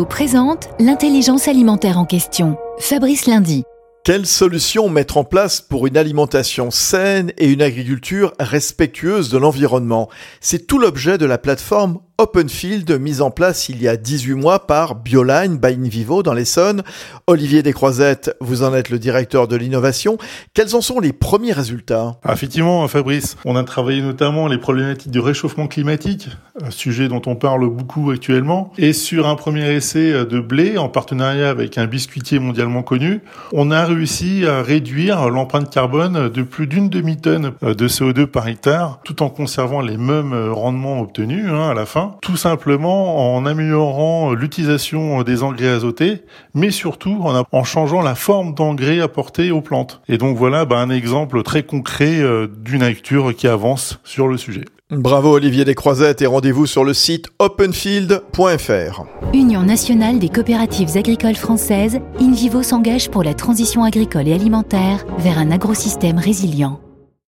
Présente l'intelligence alimentaire en question. Fabrice Lundi. Quelles solutions mettre en place pour une alimentation saine et une agriculture respectueuse de l'environnement? C'est tout l'objet de la plateforme Openfield mise en place il y a 18 mois par Bioline by Invivo dans l'Essonne. Olivier Descroisettes, vous en êtes le directeur de l'innovation. Quels en sont les premiers résultats? Ah, Effectivement, Fabrice, on a travaillé notamment les problématiques du réchauffement climatique, un sujet dont on parle beaucoup actuellement, et sur un premier essai de blé en partenariat avec un biscuitier mondialement connu, on a réussi à réduire l'empreinte carbone de plus d'une demi-tonne de CO2 par hectare, tout en conservant les mêmes rendements obtenus hein, à la fin tout simplement en améliorant l'utilisation des engrais azotés, mais surtout en, changeant la forme d'engrais apportés aux plantes. Et donc voilà bah, un exemple très concret euh, d'une agriculture qui avance sur le sujet. Bravo Olivier Descroisettes et rendez-vous sur le site openfield.fr. Union nationale des coopératives agricoles françaises, InVivo s'engage pour la transition agricole et alimentaire vers un agrosystème résilient.